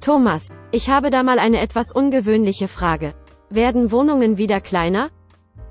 Thomas, ich habe da mal eine etwas ungewöhnliche Frage. Werden Wohnungen wieder kleiner?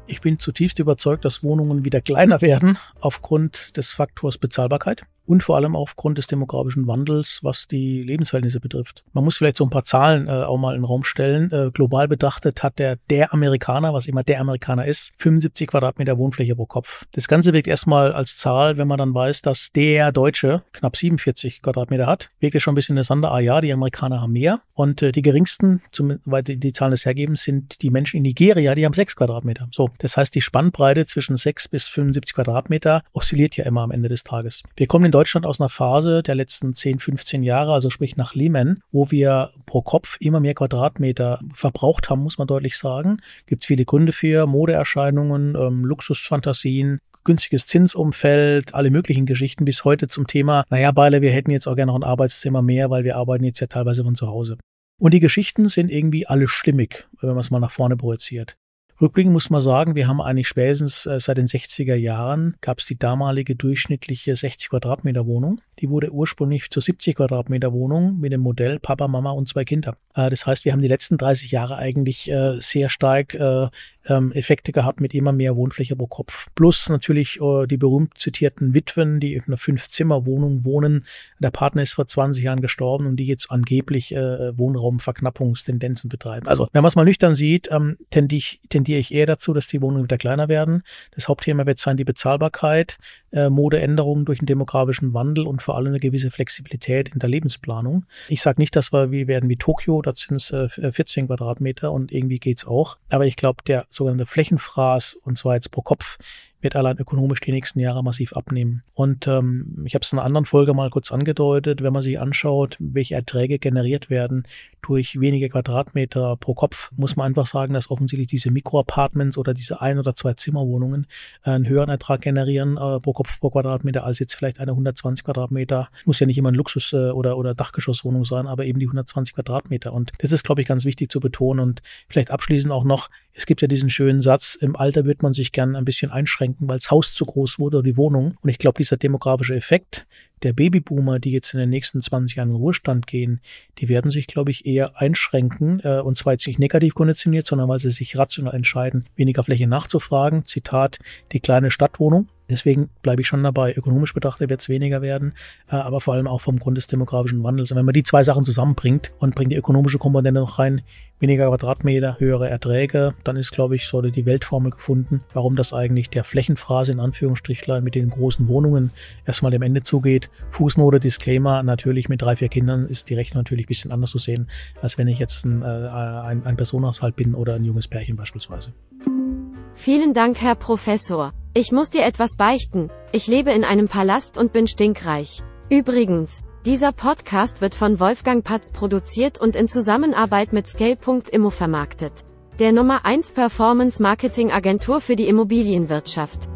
Ich bin zutiefst überzeugt, dass Wohnungen wieder kleiner werden aufgrund des Faktors Bezahlbarkeit und vor allem aufgrund des demografischen Wandels, was die Lebensverhältnisse betrifft. Man muss vielleicht so ein paar Zahlen äh, auch mal in den Raum stellen. Äh, global betrachtet hat der, der Amerikaner, was immer der Amerikaner ist, 75 Quadratmeter Wohnfläche pro Kopf. Das Ganze wirkt erstmal als Zahl, wenn man dann weiß, dass der Deutsche knapp 47 Quadratmeter hat. Wirkt ja schon ein bisschen interessant. Ah ja, die Amerikaner haben mehr. Und äh, die geringsten, zum, weil die, die Zahlen das hergeben, sind die Menschen in Nigeria, die haben 6 Quadratmeter. So, das heißt, die Spannbreite zwischen 6 bis 75 Quadratmeter oszilliert ja immer am Ende des Tages. Wir kommen in Deutschland aus einer Phase der letzten 10, 15 Jahre, also sprich nach Lehman, wo wir pro Kopf immer mehr Quadratmeter verbraucht haben, muss man deutlich sagen. Gibt es viele Gründe für, Modeerscheinungen, ähm, Luxusfantasien, günstiges Zinsumfeld, alle möglichen Geschichten bis heute zum Thema, naja, Beile, wir hätten jetzt auch gerne noch ein Arbeitszimmer mehr, weil wir arbeiten jetzt ja teilweise von zu Hause. Und die Geschichten sind irgendwie alle stimmig, wenn man es mal nach vorne projiziert. Rückblickend muss man sagen, wir haben eigentlich spätestens äh, seit den 60er Jahren gab es die damalige durchschnittliche 60 Quadratmeter Wohnung. Die wurde ursprünglich zur 70 Quadratmeter Wohnung mit dem Modell Papa, Mama und zwei Kinder. Äh, das heißt, wir haben die letzten 30 Jahre eigentlich äh, sehr stark ähm, Effekte gehabt mit immer mehr Wohnfläche pro Kopf. Plus natürlich die berühmt zitierten Witwen, die in einer Fünf-Zimmer-Wohnung wohnen. Der Partner ist vor 20 Jahren gestorben und die jetzt angeblich Wohnraumverknappungstendenzen betreiben. Also wenn man es mal nüchtern sieht, ähm, tendiere ich, tendiere ich eher dazu, dass die Wohnungen wieder kleiner werden. Das Hauptthema wird sein die Bezahlbarkeit, äh, Modeänderungen durch den demografischen Wandel und vor allem eine gewisse Flexibilität in der Lebensplanung. Ich sage nicht, dass wir wie werden wie Tokio, da sind es äh, 14 Quadratmeter und irgendwie geht's auch. Aber ich glaube, der sogenannte Flächenfraß, und zwar jetzt pro Kopf, wird allein ökonomisch die nächsten Jahre massiv abnehmen. Und ähm, ich habe es in einer anderen Folge mal kurz angedeutet, wenn man sich anschaut, welche Erträge generiert werden durch wenige Quadratmeter pro Kopf, muss man einfach sagen, dass offensichtlich diese Mikroapartments oder diese ein- oder zwei Zimmerwohnungen äh, einen höheren Ertrag generieren äh, pro Kopf pro Quadratmeter als jetzt vielleicht eine 120 Quadratmeter. Muss ja nicht immer ein Luxus- äh, oder, oder Dachgeschosswohnung sein, aber eben die 120 Quadratmeter. Und das ist, glaube ich, ganz wichtig zu betonen. Und vielleicht abschließend auch noch, es gibt ja diesen schönen Satz, im Alter wird man sich gern ein bisschen einschränken, weil das Haus zu groß wurde oder die Wohnung. Und ich glaube, dieser demografische Effekt der Babyboomer, die jetzt in den nächsten 20 Jahren in Ruhestand gehen, die werden sich, glaube ich, eher einschränken, äh, und zwar jetzt nicht negativ konditioniert, sondern weil sie sich rational entscheiden, weniger Fläche nachzufragen. Zitat, die kleine Stadtwohnung. Deswegen bleibe ich schon dabei. Ökonomisch betrachtet wird es weniger werden, äh, aber vor allem auch vom Grund des demografischen Wandels. Und wenn man die zwei Sachen zusammenbringt und bringt die ökonomische Komponente noch rein, weniger Quadratmeter, höhere Erträge, dann ist, glaube ich, so die Weltformel gefunden, warum das eigentlich der Flächenphrase in Anführungsstrichlein mit den großen Wohnungen erstmal dem Ende zugeht. Fußnote, Disclaimer, natürlich mit drei, vier Kindern ist die Rechnung natürlich ein bisschen anders zu sehen, als wenn ich jetzt ein, äh, ein, ein Personenhaushalt bin oder ein junges Pärchen beispielsweise. Vielen Dank, Herr Professor. Ich muss dir etwas beichten. Ich lebe in einem Palast und bin stinkreich. Übrigens, dieser Podcast wird von Wolfgang Patz produziert und in Zusammenarbeit mit Scale.immo vermarktet. Der Nummer 1 Performance Marketing Agentur für die Immobilienwirtschaft.